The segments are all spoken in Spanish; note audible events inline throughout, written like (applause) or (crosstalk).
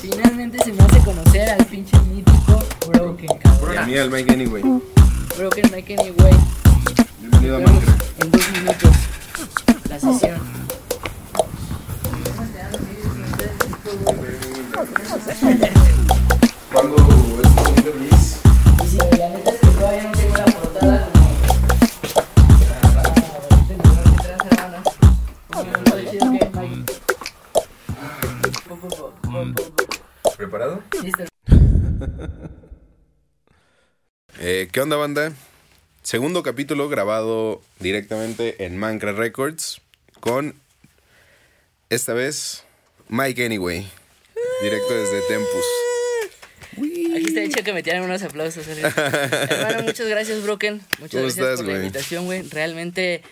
Finalmente se me hace conocer al pinche mítico Broken, Y a cabrón. mí al Mike Anyway. Broken Mike Anyway. Bienvenido a Minecraft. en dos minutos. La sesión. ¿Cuándo es tu siguiente ¿Qué onda, banda? Segundo capítulo grabado directamente en Minecraft Records con esta vez Mike Anyway, directo desde Tempus. Aquí está hecho que me tiran unos aplausos. ¿eh? (laughs) Hermano, muchas gracias, Broken. Muchas ¿Cómo gracias estás, por la invitación, güey. Realmente,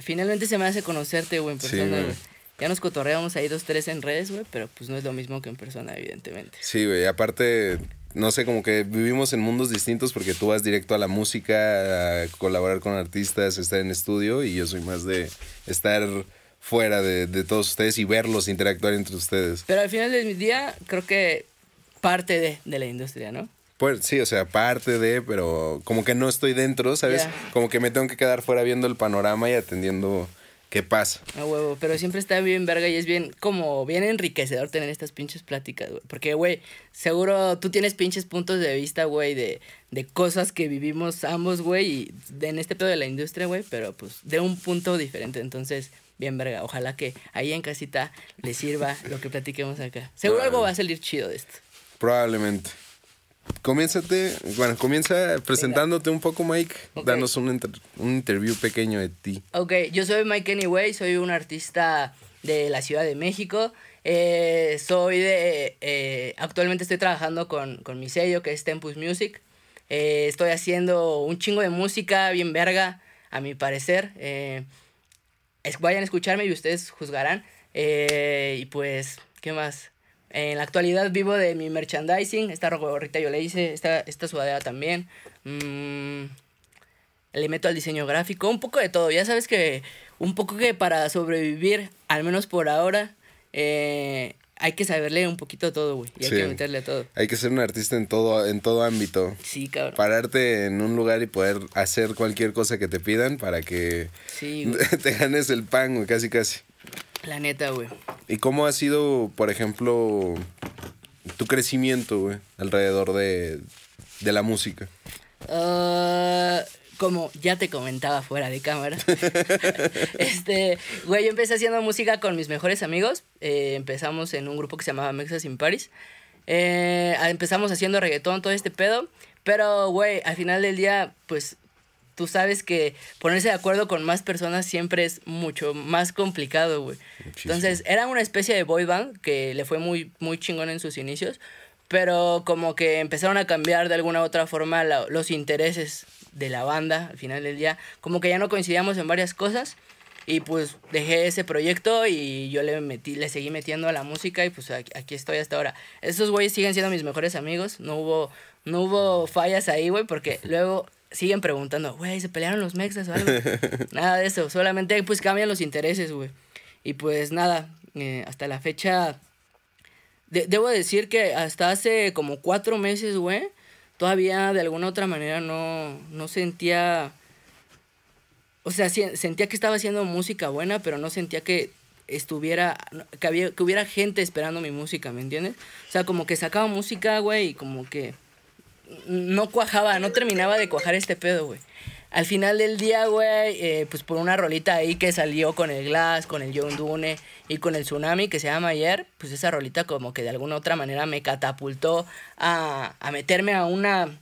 finalmente se me hace conocerte, güey, en persona, güey. Ya nos cotorreamos ahí dos, tres en redes, güey, pero pues no es lo mismo que en persona, evidentemente. Sí, güey, aparte, no sé, como que vivimos en mundos distintos porque tú vas directo a la música, a colaborar con artistas, estar en estudio y yo soy más de estar fuera de, de todos ustedes y verlos interactuar entre ustedes. Pero al final del día, creo que parte de, de la industria, ¿no? Pues sí, o sea, parte de, pero como que no estoy dentro, ¿sabes? Como que me tengo que quedar fuera viendo el panorama y atendiendo qué pasa. A huevo, pero siempre está bien verga y es bien, como bien enriquecedor tener estas pinches pláticas, güey. Porque, güey, seguro tú tienes pinches puntos de vista, güey, de, de cosas que vivimos ambos, güey, y de- en este pedo de la industria, güey, pero pues de un punto diferente. Entonces, bien verga. Ojalá que ahí en casita les sirva lo que platiquemos acá. Seguro algo va a salir chido de esto. Probablemente. Comiénzate, bueno, comienza presentándote un poco, Mike. Ok. Danos un, inter- un interview pequeño de ti. Ok, yo soy Mike Anyway, soy un artista de la Ciudad de México. Eh, soy de. eh, actualmente estoy trabajando con, con mi sello que es Tempus Music. Eh, estoy haciendo un chingo de música bien verga, a mi parecer. Es- vayan a escucharme y ustedes juzgarán. Y pues, ¿qué más? En la actualidad vivo de mi merchandising. Esta gorrita yo le hice, esta, esta sudadera también. Mm, le meto al diseño gráfico, un poco de todo. Ya sabes que un poco que para sobrevivir, al menos por ahora, eh, hay que saberle un poquito todo, güey. Y hay Sí. que meterle a todo. Hay que ser un artista en todo, en todo ámbito. Sí, cabrón. Pararte en un lugar y poder hacer cualquier cosa que te pidan para que Sí, (laughs) te ganes el pan, güey, casi casi. La neta, güey. ¿Y cómo ha sido, por ejemplo, tu crecimiento, güey, alrededor de, de la música? Ah, como ya te comentaba fuera de cámara. (laughs) este, güey, yo empecé haciendo música con mis mejores amigos. Eh, empezamos en un grupo que se llamaba Mexas in Paris. Eh, empezamos haciendo reggaetón, todo este pedo. Pero, güey, al final del día, pues tú sabes que ponerse de acuerdo con más personas siempre es mucho más complicado, güey. Entonces, era una especie de boy band que le fue muy, muy chingón en sus inicios. Pero como que empezaron a cambiar de alguna u otra forma la- los intereses de la banda al final del día. Como que ya no coincidíamos en varias cosas. Y pues dejé ese proyecto y yo le metí, le seguí metiendo a la música y pues aquí, aquí estoy hasta ahora. Esos güeyes siguen siendo mis mejores amigos. No hubo, no hubo fallas ahí, güey, porque (laughs) luego siguen preguntando, güey, ¿se pelearon los mexas o algo? (laughs) nada de eso, solamente pues cambian los intereses, güey. Y pues nada, eh, hasta la fecha de- debo decir que hasta hace como cuatro meses, güey, todavía de alguna otra manera no, no sentía... O sea, sentía que estaba haciendo música buena, pero no sentía que estuviera... Que, había, que hubiera gente esperando mi música, ¿me entiendes? O sea, como que sacaba música, güey, y como que no cuajaba, no terminaba de cuajar este pedo, güey. Al final del día, güey, eh, pues por una rolita ahí que salió con el Glass, con el John Dune y con el Tsunami que se llama ayer, pues esa rolita como que de alguna otra manera me catapultó a, a meterme a una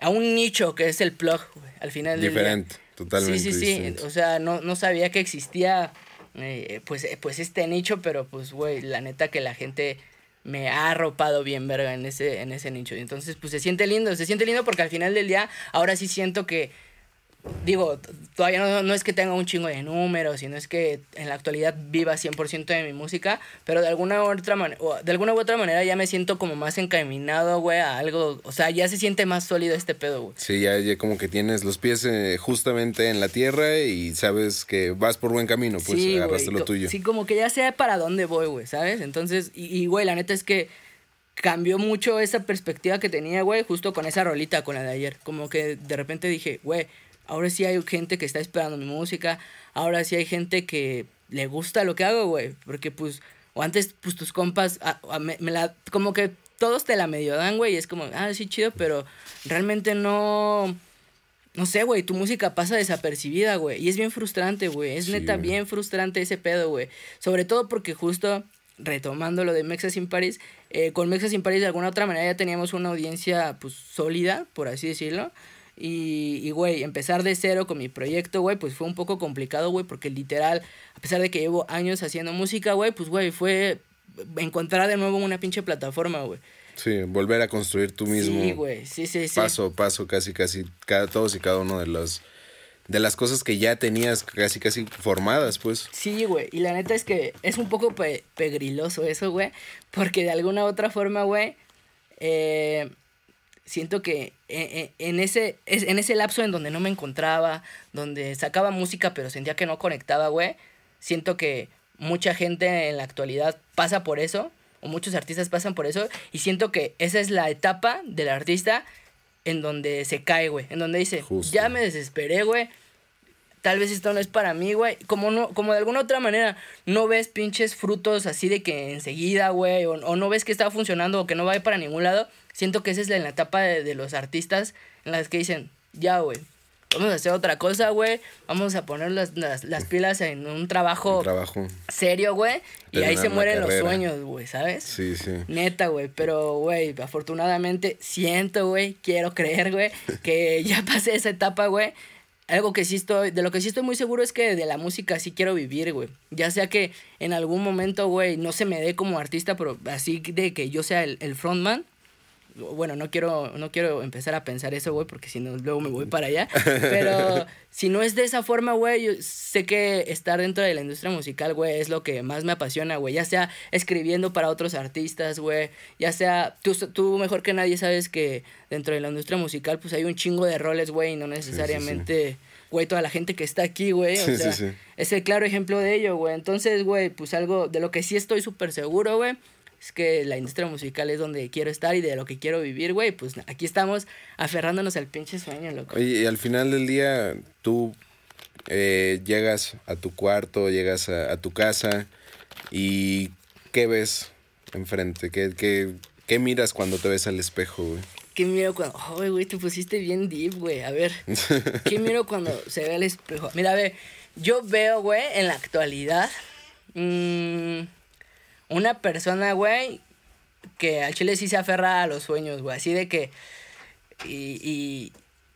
a un nicho que es el plug, güey, al final del día. Diferente, totalmente Sí, sí, sí, o sea, no, no sabía que existía eh, pues, pues este nicho, pero pues, güey, la neta que la gente me ha arropado bien verga en ese, en ese nicho. Entonces, pues se siente lindo, se siente lindo porque al final del día, ahora sí siento que, digo, todavía no, no es que tenga un chingo de números, sino es que en la actualidad viva 100% de mi música, pero de alguna u otra manera, de alguna u otra manera ya me siento como más encaminado, güey, a algo, o sea, ya se siente más sólido este pedo, güey. Sí, ya, ya como que tienes los pies eh, justamente en la tierra y sabes que vas por buen camino, pues Sí, agarraste lo tuyo. Sí, como que ya sé para dónde voy, güey, ¿sabes? Entonces, y, güey, la neta es que cambió mucho esa perspectiva que tenía, güey, justo con esa rolita, con la de ayer. Como que de repente dije, güey, ahora sí hay gente que está esperando mi música, ahora sí hay gente que le gusta lo que hago, güey. Porque pues, o antes, pues tus compas, me, la, como que todos te la medio dan, güey, y es como, ah, sí, chido, pero realmente no... No sé, güey, tu música pasa desapercibida, güey. Y es bien frustrante, güey. Es neta bien frustrante ese pedo, güey. Sobre todo porque justo retomando lo de Mexas in Paris, eh, con Mexas in Paris de alguna otra manera ya teníamos una audiencia pues sólida, por así decirlo. Y, y, güey, empezar de cero con mi proyecto, güey, pues fue un poco complicado, güey, porque literal, a pesar de que llevo años haciendo música, güey, pues, güey, fue encontrar de nuevo una pinche plataforma, güey. Sí, volver a construir tú mismo. Sí, güey, sí, sí, sí. Paso a paso, casi, casi, cada, todos y cada uno de los de las cosas que ya tenías casi, casi formadas, pues. Sí, güey. Y la neta es que es un poco pegriloso eso, güey. Porque de alguna otra forma, güey, eh, siento que e, e, en ese, en ese lapso en donde no me encontraba, donde sacaba música pero sentía que no conectaba, güey, siento que mucha gente en la actualidad pasa por eso, o muchos artistas pasan por eso, y siento que esa es la etapa del artista en donde se cae, güey. En donde dice, ya me desesperé, güey. Tal vez esto no es para mí, güey. Como, no, como de alguna otra manera no ves pinches frutos así de que enseguida, güey. O, no ves que está funcionando o que no va a ir para ningún lado. Siento que esa es la, en la etapa de, de los artistas en las que dicen, ya, güey, vamos a hacer otra cosa, güey. Vamos a poner las, las, pilas en un trabajo, trabajo. serio, güey. Y ahí se mueren los sueños, güey, ¿sabes? Sí, sí. Neta, güey. Pero, güey, afortunadamente siento, güey, quiero creer, güey, que (laughs) ya pasé esa etapa, güey. Algo que sí estoy, de lo que sí estoy muy seguro es que de la música sí quiero vivir, güey. Ya sea que en algún momento, güey, no se me dé como artista, pero así de que yo sea el, el frontman bueno, no quiero, no quiero empezar a pensar eso, güey, porque si no, luego me voy para allá. (laughs) Pero si no es de esa forma, güey, yo sé que estar dentro de la industria musical, güey, es lo que más me apasiona, güey. Ya sea escribiendo para otros artistas, güey. Ya sea, tú, tú mejor que nadie sabes que dentro de la industria musical, pues hay un chingo de roles, güey, y no necesariamente... güey, toda la gente que está aquí, güey. O sea, es el claro ejemplo de ello, güey. Entonces, güey, pues algo de lo que sí estoy súper seguro, güey, es que la industria musical es donde quiero estar y de lo que quiero vivir, güey, pues aquí estamos aferrándonos al pinche sueño, loco. Oye, y al final del día tú eh, llegas a tu cuarto, llegas a, tu casa y ¿qué ves enfrente? ¿Qué, qué, qué miras cuando te ves al espejo, güey? ¿Qué miro cuando.? Ay, güey, te pusiste bien deep, güey. A ver. (laughs) ¿Qué miro cuando se ve al espejo? Mira, a ver. Yo veo, güey, en la actualidad. Mmm, una persona, güey, que al chile sí se aferra a los sueños, güey. Así de que. Y. y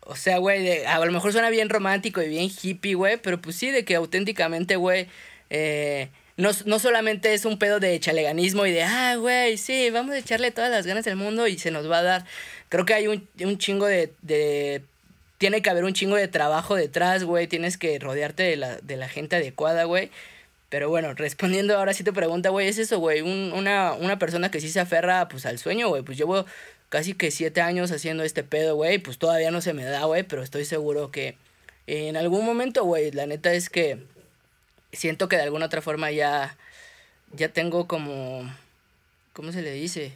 o sea, güey, a lo mejor suena bien romántico y bien hippie, güey, pero pues sí, de que auténticamente, güey, eh, no, no, solamente es un pedo de chaleganismo y de, ah, güey, sí, vamos a echarle todas las ganas del mundo y se nos va a dar. Creo que hay un, un chingo de, de, Tiene que haber un chingo de trabajo detrás, güey. Tienes que rodearte de la, de la gente adecuada, güey. Pero bueno, respondiendo ahora sí te pregunta, güey, es eso, güey, un, una, una persona que sí se aferra, pues, al sueño, güey, pues llevo casi que siete años haciendo este pedo, güey, pues todavía no se me da, güey, pero estoy seguro que en algún momento, güey, la neta es que siento que de alguna otra forma ya, ya tengo como, ¿cómo se le dice?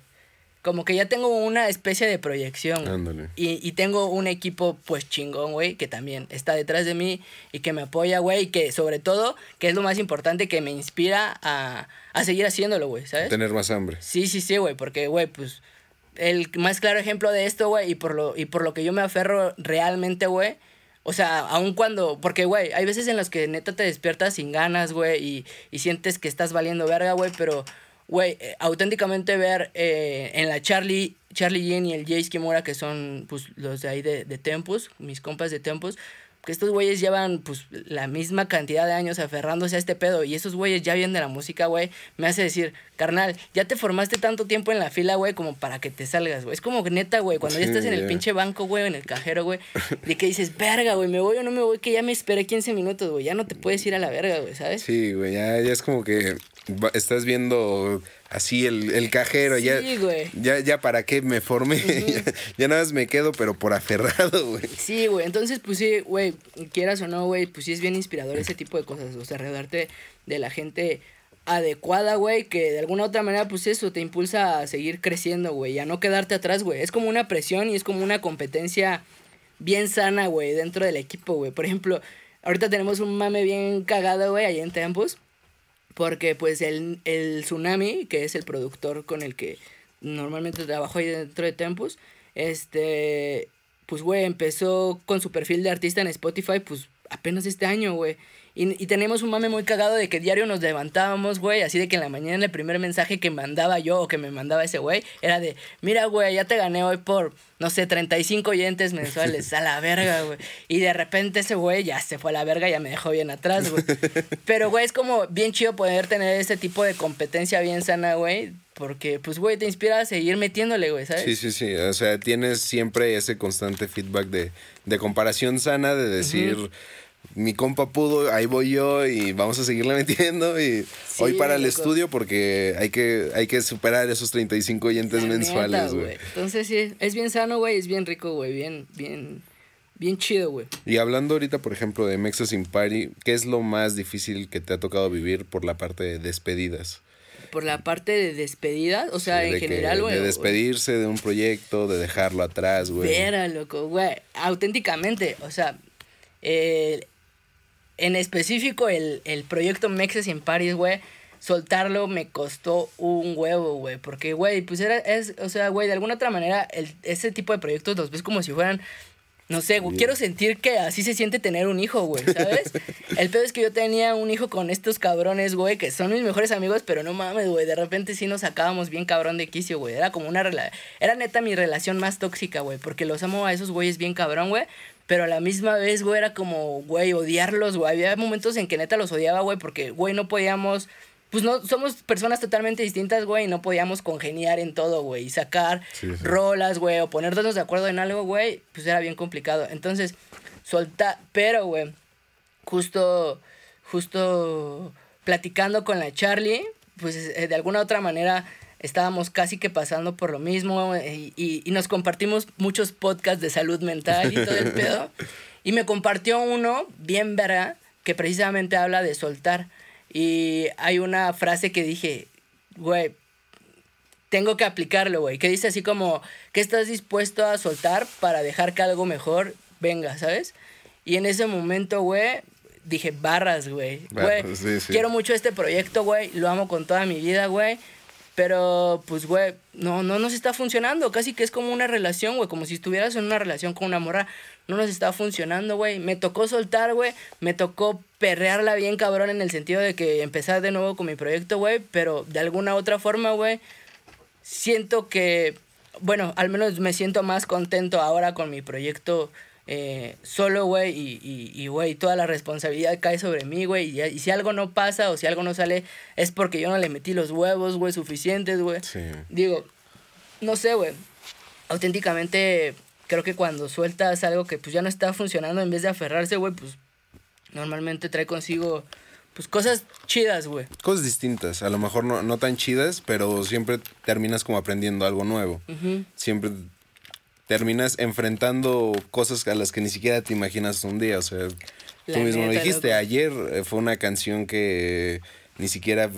Como que ya tengo una especie de proyección. Y, y tengo un equipo pues chingón, güey, que también está detrás de mí y que me apoya, güey, y que sobre todo, que es lo más importante, que me inspira a, a seguir haciéndolo, güey, ¿sabes? Tener más hambre. Sí, sí, sí, güey, porque, güey, pues el más claro ejemplo de esto, güey, y por lo, y por lo que yo me aferro realmente, güey, o sea, aun cuando, porque, güey, hay veces en las que neta te despiertas sin ganas, güey, y, y sientes que estás valiendo verga, güey, pero güey, eh, auténticamente ver eh, en la Charlie, Charlie Jean y el Jace Kimura, que son pues los de ahí de, de Tempus, mis compas de Tempus, que estos güeyes llevan pues la misma cantidad de años aferrándose a este pedo y esos güeyes ya vienen de la música, güey, me hace decir, carnal, ya te formaste tanto tiempo en la fila, güey, como para que te salgas, güey. Es como neta, güey, cuando ya estás en el pinche banco, güey, en el cajero, güey, de que dices, verga, güey, me voy o no me voy, que ya me esperé 15 minutos, güey, ya no te puedes ir a la verga, güey, ¿sabes? Sí, güey, ya, ya es como que estás viendo así el, cajero, sí, ya, güey. ya, ya para qué me formé, (laughs) ya, nada más me quedo, pero por aferrado, (laughs) güey. Sí, güey, entonces, pues sí, güey, quieras o no, güey, pues sí es bien inspirador ese tipo de cosas, o sea, rodearte de la gente adecuada, güey, que de alguna otra manera, pues eso, te impulsa a seguir creciendo, güey, y a no quedarte atrás, güey. Es como una presión y es como una competencia bien sana, güey, dentro del equipo, güey. Por ejemplo, ahorita tenemos un mame bien cagado, güey, ahí en Tempus, porque pues el, el Tsunami, que es el productor con el que normalmente trabajo ahí dentro de Tempus, este, pues, güey, empezó con su perfil de artista en Spotify, pues, apenas este año, güey. Y, y tenemos un mame muy cagado de que diario nos levantábamos, güey, así de que en la mañana el primer mensaje que mandaba yo o que me mandaba ese güey era de, mira, güey, ya te gané hoy por, no sé, 35 oyentes mensuales, a la verga, güey. Y de repente ese güey ya se fue a la verga, ya me dejó bien atrás, güey. Pero, güey, es como bien chido poder tener ese tipo de competencia bien sana, güey. Porque, pues, güey, te inspira a seguir metiéndole, güey, ¿sabes? Sí, sí, sí. O sea, tienes siempre ese constante feedback de, de comparación sana, de decir, mi compa pudo, ahí voy yo y vamos a seguirle (laughs) metiendo. Y Sí, hoy para el loco. estudio porque hay que, hay que superar esos 35 oyentes La mensuales, güey. Entonces, sí, es bien sano, güey, es bien rico, güey, bien, bien, bien chido, güey. Y hablando ahorita, por ejemplo, de Mexo Sin Party, ¿qué es lo más difícil que te ha tocado vivir por la parte de despedidas? Por la parte de despedidas, o sea, Sí, en general, güey. De despedirse de un proyecto, de dejarlo atrás, güey. Vera, loco, güey. Auténticamente, o sea, el- en específico el, el proyecto Mexes en Paris, güey, soltarlo me costó un huevo, güey. Porque, güey, pues era, es, o sea, güey, de alguna otra manera, el, ese tipo de proyectos los ves como si fueran, no sé, güey, quiero sentir que así se siente tener un hijo, güey, ¿sabes? el pedo es que yo tenía un hijo con estos cabrones, güey, que son mis mejores amigos, pero no mames, güey, de repente sí nos sacábamos bien cabrón de quicio, güey. Era como una relación, era neta mi relación más tóxica, güey, porque los amo a esos güeyes bien cabrón, güey. Pero a la misma vez, güey, era como, güey, odiarlos, güey. Había momentos en que neta los odiaba, güey, porque, güey, no podíamos. Pues no, somos personas totalmente distintas, güey, y no podíamos congeniar en todo, güey. Y sacar Sí, sí. rolas, güey, o ponernos de acuerdo en algo, güey, pues era bien complicado. Entonces, soltar. Pero, güey, justo, justo platicando con la Charlie, pues eh, de alguna otra manera estábamos casi que pasando por lo mismo eh, y, y- y nos compartimos muchos podcasts de salud mental y todo el (laughs) pedo. Y me compartió uno bien verga que precisamente habla de soltar. Y hay una frase que dije, güey, tengo que aplicarlo, güey. Que dice así como, que estás dispuesto a soltar para dejar que algo mejor venga, ¿sabes? Y en ese momento, güey, dije, barras, güey. Güey, sí, sí. quiero mucho este proyecto, güey. Lo amo con toda mi vida, güey. Pero, pues, güey, no, no nos está funcionando. Casi que es como una relación, güey. Como si estuvieras en una relación con una morra. No nos está funcionando, güey. Me tocó soltar, güey. Me tocó perrearla bien cabrón en el sentido de que empezar de nuevo con mi proyecto, güey. Pero de alguna otra forma, güey, siento que, bueno, al menos me siento más contento ahora con mi proyecto eh, solo, güey, y, y, y, güey, toda la responsabilidad cae sobre mí, güey, y, y si algo no pasa o si algo no sale, es porque yo no le metí los huevos, güey, suficientes, güey. Sí. Digo, no sé, güey, auténticamente creo que cuando sueltas algo que pues ya no está funcionando, en vez de aferrarse, güey, pues normalmente trae consigo, pues cosas chidas, güey. Cosas distintas, a lo mejor no, no tan chidas, pero siempre terminas como aprendiendo algo nuevo. Ujú. Siempre terminas enfrentando cosas a las que ni siquiera te imaginas un día. O sea, La tú mismo lo dijiste, loco. ayer eh, fue una canción que ni siquiera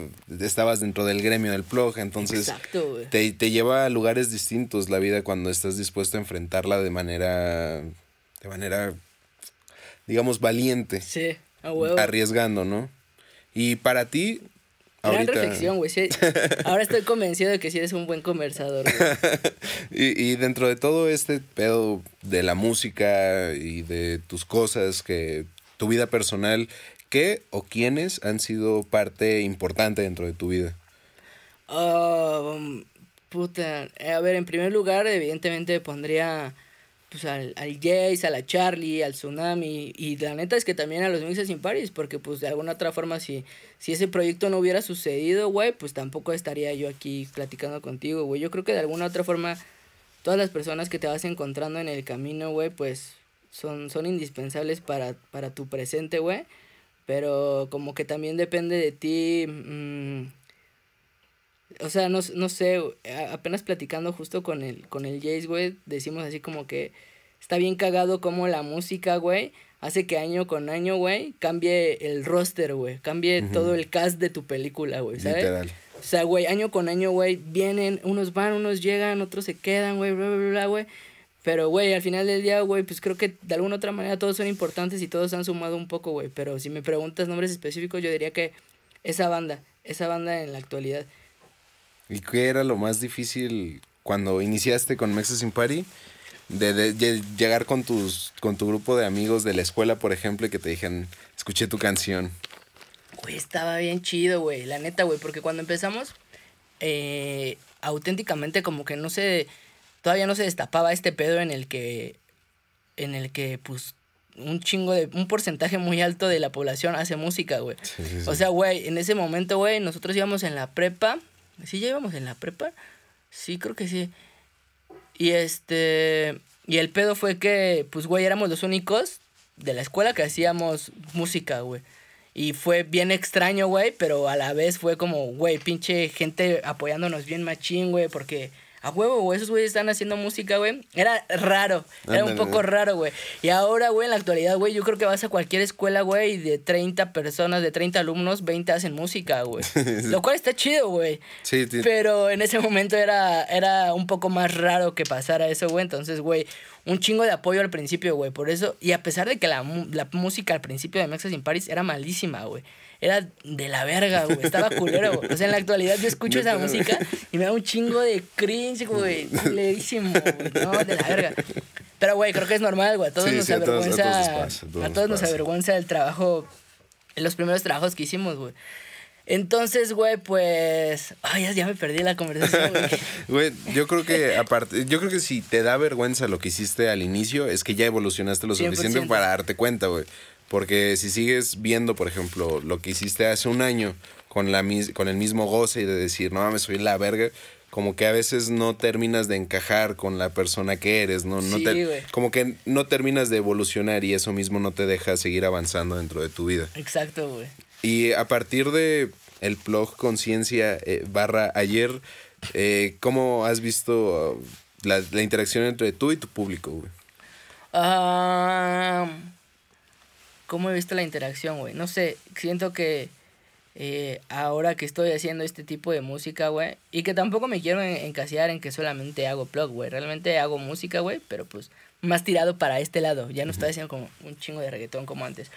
estabas dentro del gremio del plug, entonces Exacto, güey. te, te lleva a lugares distintos la vida cuando estás dispuesto a enfrentarla de manera, de manera, digamos, valiente, Sí, a huevo. arriesgando, ¿no? Y para ti, Gran ahorita... reflexión, güey. sí. (laughs) Ahora estoy convencido de que sí eres un buen conversador. (laughs) Y, y dentro de todo este pedo de la música y de tus cosas, que tu vida personal, ¿qué o quiénes han sido parte importante dentro de tu vida? Um, puta. Eh, A ver, en primer lugar, evidentemente pondría pues al, al Jace, a la Charlie, al Tsunami. Y la neta es que también a los Mixes in Paris, porque pues de alguna otra forma, si, si ese proyecto no hubiera sucedido, güey, pues tampoco estaría yo aquí platicando contigo, güey. Yo creo que de alguna otra forma, todas las personas que te vas encontrando en el camino, güey, pues son, son indispensables para, para tu presente, güey. Pero como que también depende de ti. mm, o sea, no, no sé, apenas platicando justo con el, con el Jace, güey, decimos así como que está bien cagado como la música, güey, hace que año con año, güey, cambie el roster, güey. Cambie todo el cast de tu película, güey, ¿sabes? Literal. O sea, güey, año con año, güey, vienen, unos van, unos llegan, otros se quedan, güey, bla, bla, bla, güey. Pero, güey, al final del día, güey, pues creo que de alguna otra manera todos son importantes y todos han sumado un poco, güey. Pero si me preguntas nombres específicos, yo diría que esa banda, esa banda en la actualidad. ¿Y qué era lo más difícil cuando iniciaste con Mexas in Party? De, llegar con, tus, con tu grupo de amigos de la escuela, por ejemplo, y que te dijeran, escuché tu canción. Güey, estaba bien chido, güey, la neta, güey, porque cuando empezamos, eh, auténticamente como que no se todavía no se destapaba este pedo en el que, en el que, pues, un chingo de, un porcentaje muy alto de la población hace música, güey. O sea, güey, en ese momento, güey, nosotros íbamos en la prepa. ¿Sí ya íbamos en la prepa? Sí, creo que sí. Y este, y el pedo fue que, pues, güey, éramos los únicos de la escuela que hacíamos música, güey. Y fue bien extraño, güey, pero a la vez fue como, güey, pinche gente apoyándonos bien machín, güey, porque a huevo, güey, esos güeyes están haciendo música, güey. Era raro, era un poco raro, güey. Y ahora, güey, en la actualidad, güey, yo creo que vas a cualquier escuela, güey, y de 30 personas, de 30 alumnos, 20 hacen música, güey. (laughs) Lo cual está chido, güey. Sí, sí. Pero en ese momento era, era un poco más raro que pasara eso, güey. Entonces, güey, un chingo de apoyo al principio, güey. Por eso, y a pesar de que la, la música al principio de Mexas in Paris era malísima, güey era de la verga, güey. Estaba culero, güey. O sea, en la actualidad yo escucho esa música y me da un chingo de cringe, güey. Culerísimo, güey. No, de la verga. Pero, güey, creo que es normal, güey. A todos nos avergüenza. A todos, nos, avergüenza el trabajo. Los primeros trabajos que hicimos, güey. Entonces, güey, pues. Ay, ya, me perdí la conversación, güey. (laughs) Güey, yo creo que aparte, yo creo que si te da vergüenza lo que hiciste al inicio, es que ya evolucionaste lo suficiente para darte cuenta, güey. Porque si sigues viendo, por ejemplo, lo que hiciste hace un año con, la, con el mismo goce y de decir, no mames, soy la verga, como que a veces no terminas de encajar con la persona que eres, ¿no? no como que no terminas de evolucionar y eso mismo no te deja seguir avanzando dentro de tu vida. Exacto, güey. Y a partir de el blog Conciencia eh, barra ayer, eh, ¿cómo has visto uh, la, la, interacción entre tú y tu público, güey? Ah cómo he visto la interacción, güey. No sé, siento que eh, ahora que estoy haciendo este tipo de música, güey, y que tampoco me quiero encasillar en que solamente hago blog, güey. Realmente hago música, güey, pero pues más tirado para este lado. Ya no estoy haciendo como un chingo de reggaetón como antes.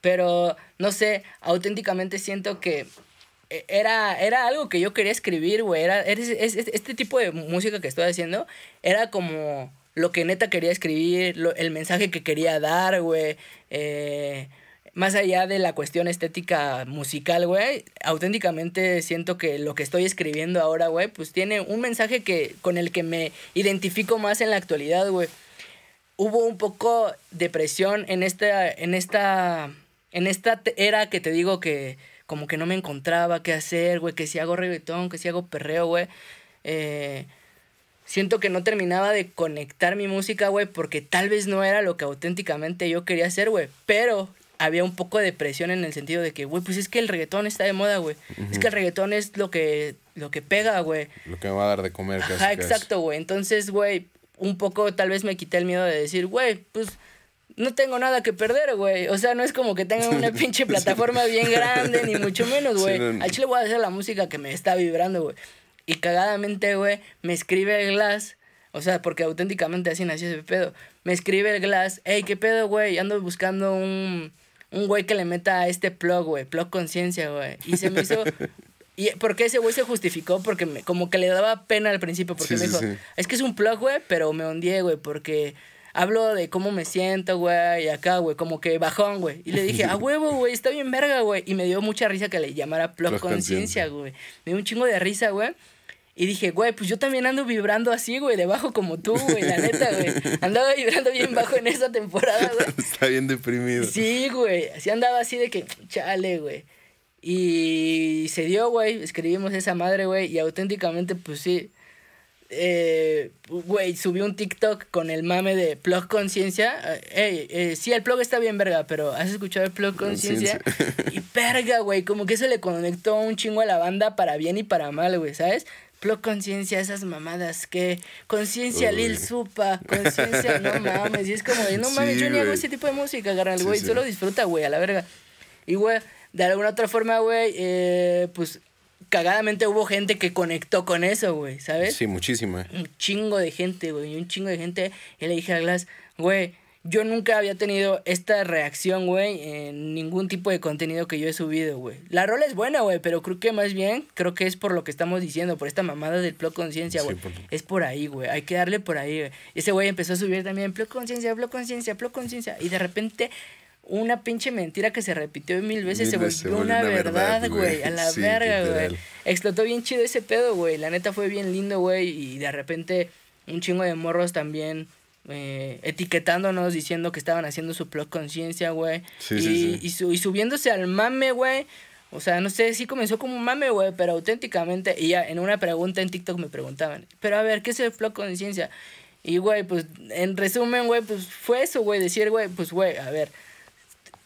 Pero, no sé, auténticamente siento que era, era algo que yo quería escribir, güey. Era, este tipo de música que estoy haciendo era como lo que neta quería escribir, el mensaje que quería dar, güey. Eh, más allá de la cuestión estética musical, güey, auténticamente siento que lo que estoy escribiendo ahora, güey, pues tiene un mensaje que con el que me identifico más en la actualidad, güey. Hubo un poco de presión en esta en esta en esta era que te digo que como que no me encontraba qué hacer, güey, que si hago reggaetón, que si hago perreo, güey. Eh, siento que no terminaba de conectar mi música, güey, porque tal vez no era lo que auténticamente yo quería hacer, güey. Pero había un poco de presión en el sentido de que, güey, pues es que el reggaetón está de moda, güey. Es que el reggaetón es lo que, lo que pega, güey. Lo que me va a dar de comer, casi. Ajá, exacto, güey. Entonces, güey, un poco tal vez me quité el miedo de decir, güey, pues no tengo nada que perder, güey. O sea, no es como que tenga (laughs) una pinche plataforma bien grande, ni mucho menos, güey. Al chile voy a hacer la música que me está vibrando, güey. Y cagadamente, güey, me escribe el Glass. O sea, porque auténticamente así nació ese pedo. Me escribe el Glass. Hey, ¿qué pedo, güey? Ando buscando un, un güey que le meta a este plug, güey. Plug conciencia, güey. Y se me hizo... (laughs) ¿Y por qué ese güey se justificó? Porque me, como que le daba pena al principio. Porque me dijo, es que es un plug, güey, pero me hundí, güey, porque hablo de cómo me siento, güey, y acá, güey, como que bajón, güey. Y le dije, a (laughs) huevo, güey, está bien verga, güey. Y me dio mucha risa que le llamara plug conciencia, güey. Me dio un chingo de risa, güey. Y dije, güey, pues yo también ando vibrando así, güey, debajo como tú, güey, la neta, güey. Andaba vibrando bien bajo en esa temporada, güey. (laughs) Está bien deprimido. Sí, güey. Así andaba así de que, chale, güey. Y se dio, güey. Escribimos esa madre, güey. Y auténticamente, pues sí. Eh, güey, subí un TikTok con el mame de Plug Conciencia. Eh, eh, sí, el plug está bien verga, pero ¿has escuchado el Plug Conciencia? y verga, güey, como que eso le conectó un chingo a la banda para bien y para mal, güey, ¿sabes? Plug conciencia, esas mamadas, que conciencia Lil Supa, conciencia, no mames, y es como, no mames, yo ni hago ese tipo de música, carnal, güey, solo disfruta, güey, a la verga. Y, güey, de alguna otra forma, güey, eh, pues cagadamente hubo gente que conectó con eso, güey, ¿sabes? Sí, muchísima. Un chingo de gente, güey, un chingo de gente. Y le dije a Glass, güey, yo nunca había tenido esta reacción, güey, en ningún tipo de contenido que yo he subido, güey. La rola es buena, güey, pero creo que más bien, creo que es por lo que estamos diciendo, por esta mamada del Plug Conciencia, güey. Es por ahí, güey. Hay que darle por ahí, güey. Ese güey empezó a subir también Plug Conciencia, Plug Conciencia, Plug Conciencia. Y de repente una pinche mentira que se repitió mil veces se volvió una, verdad, güey. A la verga, güey. Explotó bien chido ese pedo, güey. La neta fue bien lindo, güey. Y de repente un chingo de morros también eh, etiquetándonos, diciendo que estaban haciendo su plug conciencia, güey. y, y, subiéndose al mame, güey. O sea, no sé, sí comenzó como un mame, güey, pero auténticamente. Y ya en una pregunta en TikTok me preguntaban, pero a ver, ¿qué es el plug conciencia? Y, güey, pues en resumen, güey, pues fue eso, güey, decir, güey, pues, güey, a ver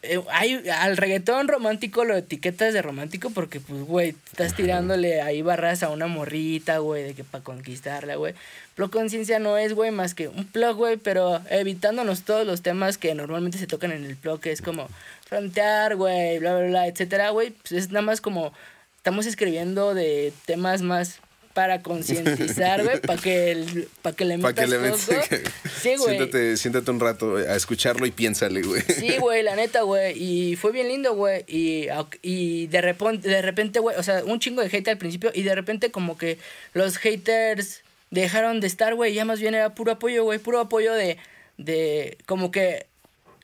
eh, hay, al reggaetón romántico lo etiquetas de romántico porque, pues, güey, estás tirándole ahí barras a una morrita, güey, de que para conquistarla, güey. Plug conciencia no es, güey, más que un plug, güey, pero evitándonos todos los temas que normalmente se tocan en el plug, que es como frontear, güey, bla, bla, bla, etcétera, güey. Pues es nada más como estamos escribiendo de temas más para concientizar, güey, para que, el, pa que le metas que le metas, (laughs) Sí, güey. Siéntate, siéntate un rato a escucharlo y piénsale, güey. Sí, güey, la neta, güey. Y fue bien lindo, güey. Y, y de repente, de repente, güey, o sea, un chingo de hate al principio y de repente como que los haters dejaron de estar, güey. Ya más bien era puro apoyo, güey. Puro apoyo de, de como que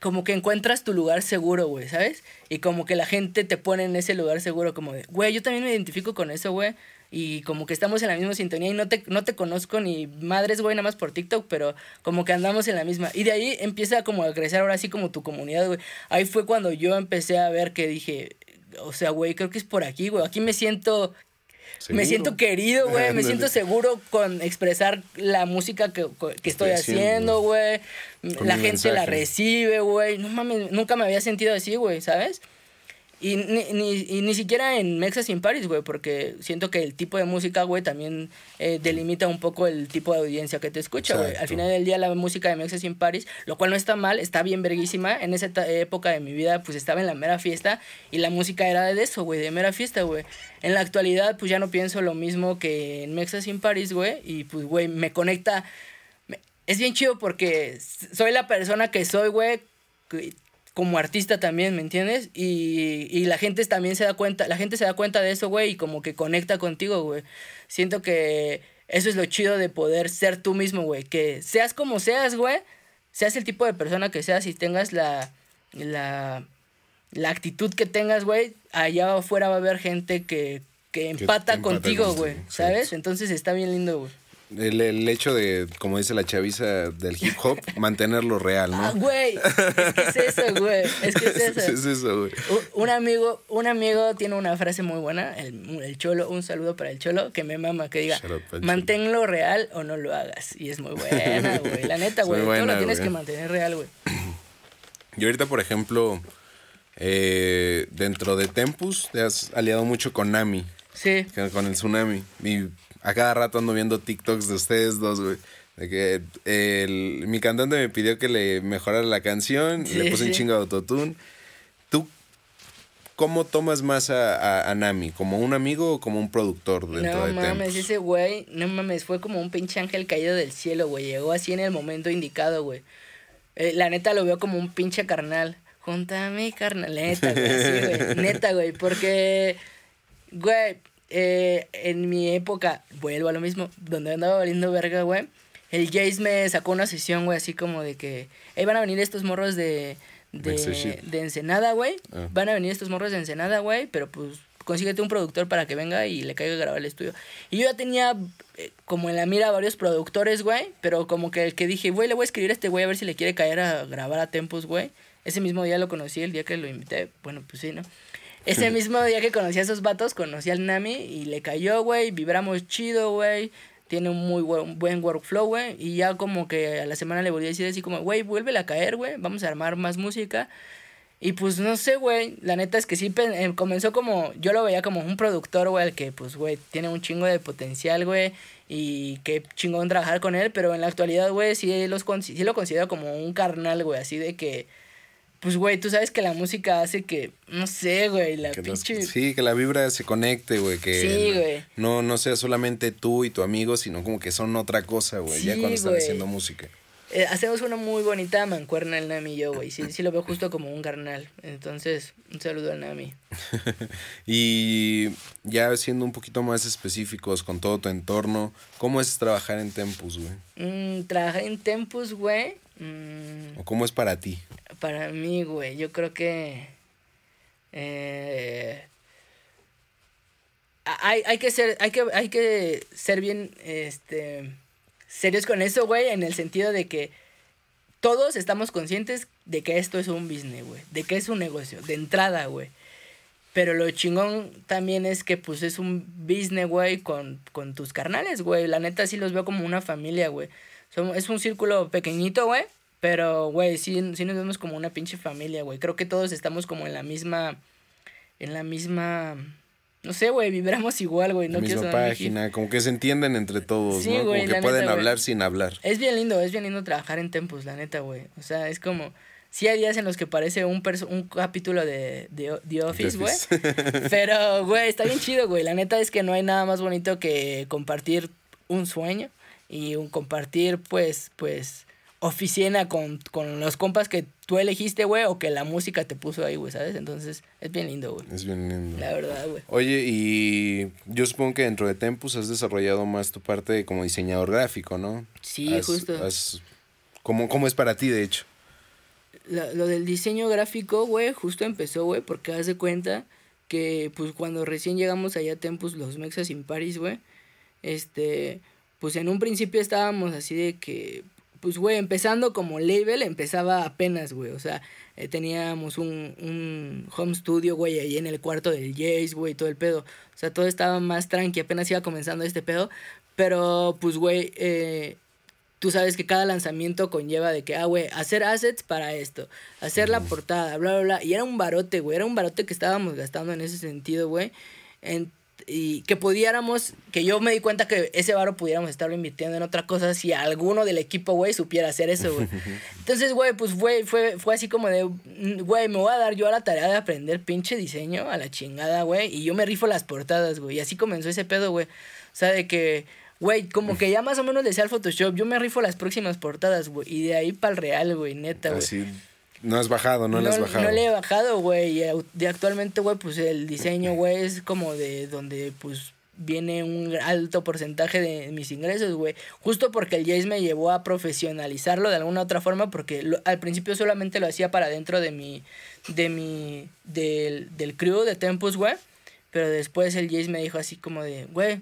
como que encuentras tu lugar seguro, güey, ¿sabes? Y como que la gente te pone en ese lugar seguro, como de, güey, yo también me identifico con eso, güey y como que estamos en la misma sintonía y no te, no te conozco ni madres, güey, nada más por TikTok, pero como que andamos en la misma. Y de ahí empieza como a crecer ahora sí como tu comunidad, güey. Ahí fue cuando yo empecé a ver que dije, o sea, güey, creo que es por aquí, güey. Aquí me siento Me siento querido, güey. (laughs) Me siento seguro con expresar la música que, que estoy, haciendo, güey. La gente la recibe, güey. No mames, nunca me había sentido así, güey, ¿sabes? Y ni, ni, y ni siquiera en Mexas in Paris, güey, porque siento que el tipo de música, güey, también eh, delimita un poco el tipo de audiencia que te escucha, güey. Al final del día, la música de Mexas in Paris, lo cual no está mal, está bien verguísima. En esa época de mi vida, pues estaba en la mera fiesta y la música era de eso, güey, de mera fiesta, güey. En la actualidad, pues ya no pienso lo mismo que en Mexas in Paris, güey, y pues, güey, me conecta. Es bien chido porque soy la persona que soy, güey como artista también, ¿me entiendes? Y, y la gente también se da cuenta, la gente se da cuenta de eso, güey, y como que conecta contigo, güey. Siento que eso es lo chido de poder ser tú mismo, güey. Que seas como seas, güey. Seas el tipo de persona que seas y tengas la, la, la actitud que tengas, güey. Allá afuera va a haber gente que, que empata contigo, güey. ¿Sabes? Entonces está bien lindo, güey. El, el, hecho de, como dice la chaviza del hip hop, (laughs) mantenerlo real, ¿no? Ah, güey. Es que es eso, güey. Es que es (laughs) eso. es eso, güey. Un amigo, un amigo tiene una frase muy buena, el, el, cholo, un saludo para el cholo, que me mama, que diga, manténlo real o no lo hagas. Y es muy buena, (laughs) güey. La neta, güey. Todo lo tienes que mantener real, güey. (clears throat) Y ahorita, por ejemplo, eh, dentro de Tempus, te has aliado mucho con Nami. Sí. Con el tsunami. Y a cada rato ando viendo TikToks de ustedes dos, güey. De que el, mi cantante me pidió que le mejorara la canción, le puse un chingo de autotune. ¿Tú cómo tomas más a, a, Nami? ¿Como un amigo o como un productor dentro de No mames, ese güey, no mames, fue como un pinche ángel caído del cielo, güey. Llegó así en el momento indicado, güey. Eh, la neta lo veo como un pinche carnal. Junta a mi carnal, neta, güey, güey. (laughs) Neta, güey, porque, güey, eh, en mi época, vuelvo a lo mismo, donde andaba valiendo verga, güey. El Jace me sacó una sesión, güey, así como de que, hey, van a venir estos morros de, de, de Ensenada, güey. Ah. Van a venir estos morros de Ensenada, güey, pero pues consíguete un productor para que venga y le caiga a grabar el estudio. Y yo ya tenía eh, como en la mira varios productores, güey, pero como que el que dije, güey, le voy a escribir a este güey a ver si le quiere caer a grabar a Tempus, güey. Ese mismo día lo conocí, el día que lo invité. Bueno, pues sí, ¿no? Ese mismo día que conocí a esos vatos, conocí al Nami y le cayó, güey. Vibramos chido, güey. Tiene un muy buen, buen workflow, güey. Y ya como que a la semana le volví a decir así como, güey, vuélvele a caer, güey. Vamos a armar más música. Y pues no sé, güey, la neta es que sí eh, comenzó como, yo lo veía como un productor, güey, al que pues, güey, tiene un chingo de potencial, güey, y qué chingón trabajar con él, pero en la actualidad, güey, sí, los, sí lo considero como un carnal, güey, así de que, pues, güey, tú sabes que la música hace que, no sé, güey, la pinche... sí, que la vibra se conecte, güey, que sí, güey. No, no sea solamente tú y tu amigo, sino como que son otra cosa, güey, ya cuando están haciendo música. Eh, hacemos una muy bonita mancuerna el Nami y yo, güey. Sí, sí lo veo justo como un carnal. Entonces, un saludo al Nami. (laughs) y ya siendo un poquito más específicos con todo tu entorno, ¿cómo es trabajar en Tempus, güey? Mm, trabajar en Tempus, güey. Mm, ¿O cómo es para ti? Para mí, güey, yo creo que... Eh, hay, hay, que ser, hay, que, hay que ser bien, este serios con eso, güey, en el sentido de que todos estamos conscientes de que esto es un business, güey, de que es un negocio, de entrada, güey. Pero lo chingón también es que, pues, es un business, güey, con, con tus carnales, güey. La neta sí los veo como una familia, güey. Es un círculo pequeñito, güey. Pero, güey, sí, sí nos vemos como una pinche familia, güey. Creo que todos estamos como en la misma... En la misma no sé, güey, vibramos igual, güey. No misma página, como que se entienden entre todos, ¿no? como que pueden hablar sin hablar. Es bien lindo, es bien lindo trabajar en Tempus, la neta, güey. O sea, es como... Sí hay días en los que parece un, un capítulo de, de The Office, güey. (laughs) Pero, güey, está bien chido, güey. La neta es que no hay nada más bonito que compartir un sueño y un compartir, pues, pues, oficina con, con los compas que tú elegiste, güey, o que la música te puso ahí, güey, ¿sabes? Entonces, es bien lindo, güey. Es bien lindo. La verdad, güey. Oye, y yo supongo que dentro de Tempus has desarrollado más tu parte como diseñador gráfico, ¿no? Sí, justo. ¿cómo, ¿Cómo es para ti, de hecho? lo del diseño gráfico, güey, justo empezó, güey, porque haz de cuenta que, pues, cuando recién llegamos allá a Tempus, los Mexas in Paris, güey, este, pues en un principio estábamos así de que, pues, güey, empezando como label, empezaba apenas, güey. O sea, eh, teníamos un, un home studio, güey, ahí en el cuarto del Jace, güey, todo el pedo. O sea, todo estaba más tranqui, apenas iba comenzando este pedo. Pero, pues, güey, eh, tú sabes que cada lanzamiento conlleva de que, ah, güey, hacer assets para esto, hacer la portada, bla, bla, bla. Y era un barote, güey, era un barote que estábamos gastando en ese sentido, güey. Y que pudiéramos, que yo me di cuenta que ese varo pudiéramos estarlo invirtiendo en otra cosa si alguno del equipo, güey, supiera hacer eso, güey. (laughs) Entonces, güey, pues fue, fue, fue así como de, güey, me voy a dar yo a la tarea de aprender pinche diseño a la chingada, güey, y yo me rifo las portadas, güey. Y así comenzó ese pedo, güey. O sea, de que, güey, como que ya más o menos decía el Photoshop, yo me rifo las próximas portadas, güey, y de ahí para el real, güey, neta, güey. No has bajado, no, le has bajado. No le he bajado, güey. Y actualmente, güey, pues el diseño, güey, es como de donde, pues, viene un alto porcentaje de mis ingresos, güey. Justo porque el Jace me llevó a profesionalizarlo de alguna otra forma, porque al principio solamente lo hacía para dentro de mi, de mi, del, del crew de Tempus, güey. Pero después el Jace me dijo así como de, güey,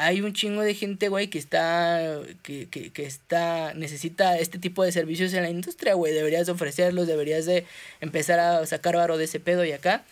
hay un chingo de gente, güey, que está, que, que, que, está, necesita este tipo de servicios en la industria, güey. Deberías ofrecerlos, deberías de empezar a sacar varo de ese pedo y acá.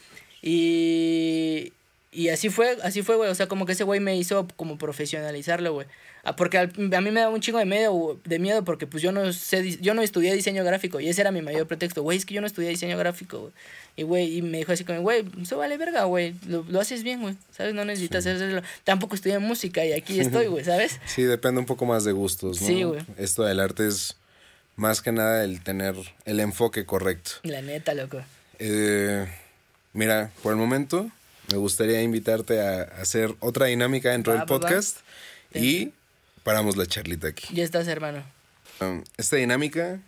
Y, y así fue, así fue, güey. O sea, como que ese güey me hizo como profesionalizarlo, güey. Ah, porque a mí me da un chingo de miedo, de miedo porque pues yo no sé, yo no estudié diseño gráfico y ese era mi mayor pretexto. Güey, es que yo no estudié diseño gráfico, güey. Y, güey, y me dijo así como, güey, eso vale verga, güey. Lo, lo, haces bien, güey. ¿Sabes? No necesitas hacerlo. Tampoco estudié música y aquí estoy, güey, ¿sabes? (laughs) Sí, depende un poco más de gustos, ¿no? Sí, güey. Esto del arte es más que nada el tener el enfoque correcto. La neta, loco. Eh, mira, por el momento me gustaría invitarte a hacer otra dinámica dentro del podcast. Y paramos la charlita aquí. Ya estás, hermano. Um, esta dinámica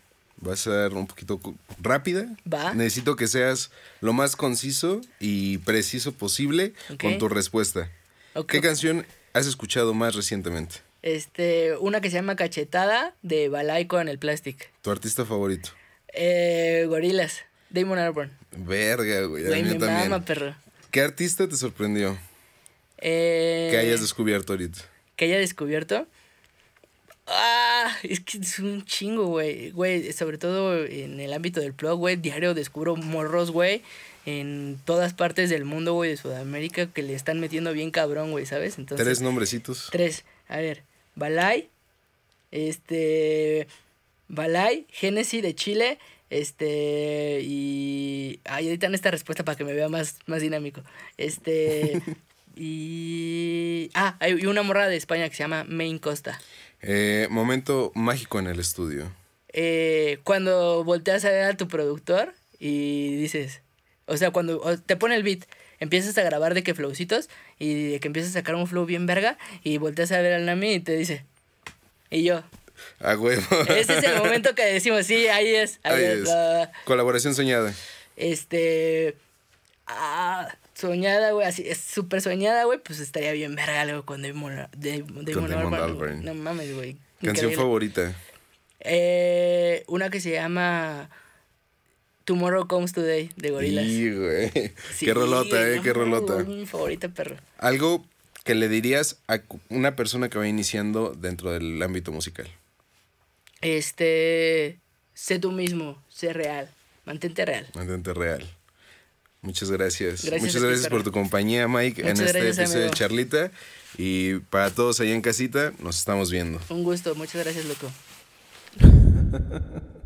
Va a ser un poquito rápida. Va. Necesito que seas lo más conciso y preciso posible con tu respuesta. ¿Qué canción has escuchado más recientemente? Este, una que se llama Cachetada de Balay con el Plastic. ¿Tu artista favorito? Eh, Gorilas, Damon Albarn. Verga, güey. Güey, mi también. perro. ¿Qué artista te sorprendió? Eh, que hayas descubierto ahorita. ¿Que haya descubierto? Ah, es que es un chingo, güey. Güey, sobre todo en el ámbito del blog, güey. Diario descubro morros, güey. En todas partes del mundo, güey, de Sudamérica, que le están metiendo bien cabrón, güey, ¿sabes? Entonces, tres nombrecitos. Tres. A ver, Balay, este. Balay, Genesis de Chile Este, y. Ay, editan esta respuesta para que me vea más, más dinámico. Este. (laughs) y. Ah, hay una morra de España que se llama Main Costa. Eh, momento mágico en el estudio. Eh, cuando volteas a ver a tu productor y dices. O sea, cuando te pone el beat, empiezas a grabar de que flowcitos y de que empiezas a sacar un flow bien verga y volteas a ver al Nami y te dice. Y yo, A huevo. ese es el momento que decimos, sí, ahí es. Ahí, Ahí es. es. la- Colaboración soñada. este. Ah, soñada, güey, así, es súper soñada, güey, pues estaría bien verga luego con Damon, Damon Damon Albarn, güey. Albarn. No mames, güey. Canción favorita. Eh, una que se llama Tomorrow Comes Today de Gorillaz. Sí, güey. Sí, qué rolota, eh, no qué rolota. güey, Mi favorita, perro. Algo que le dirías a una persona que va iniciando dentro del ámbito musical. Este. Sé tú mismo, sé real. Mantente real. Mantente real. Muchas gracias. Gracias Muchas gracias por tu compañía, Mike, en este gracias, episodio de. Charlita. Y para todos allá en casita, nos estamos viendo. Un gusto, muchas gracias, loco. (laughs)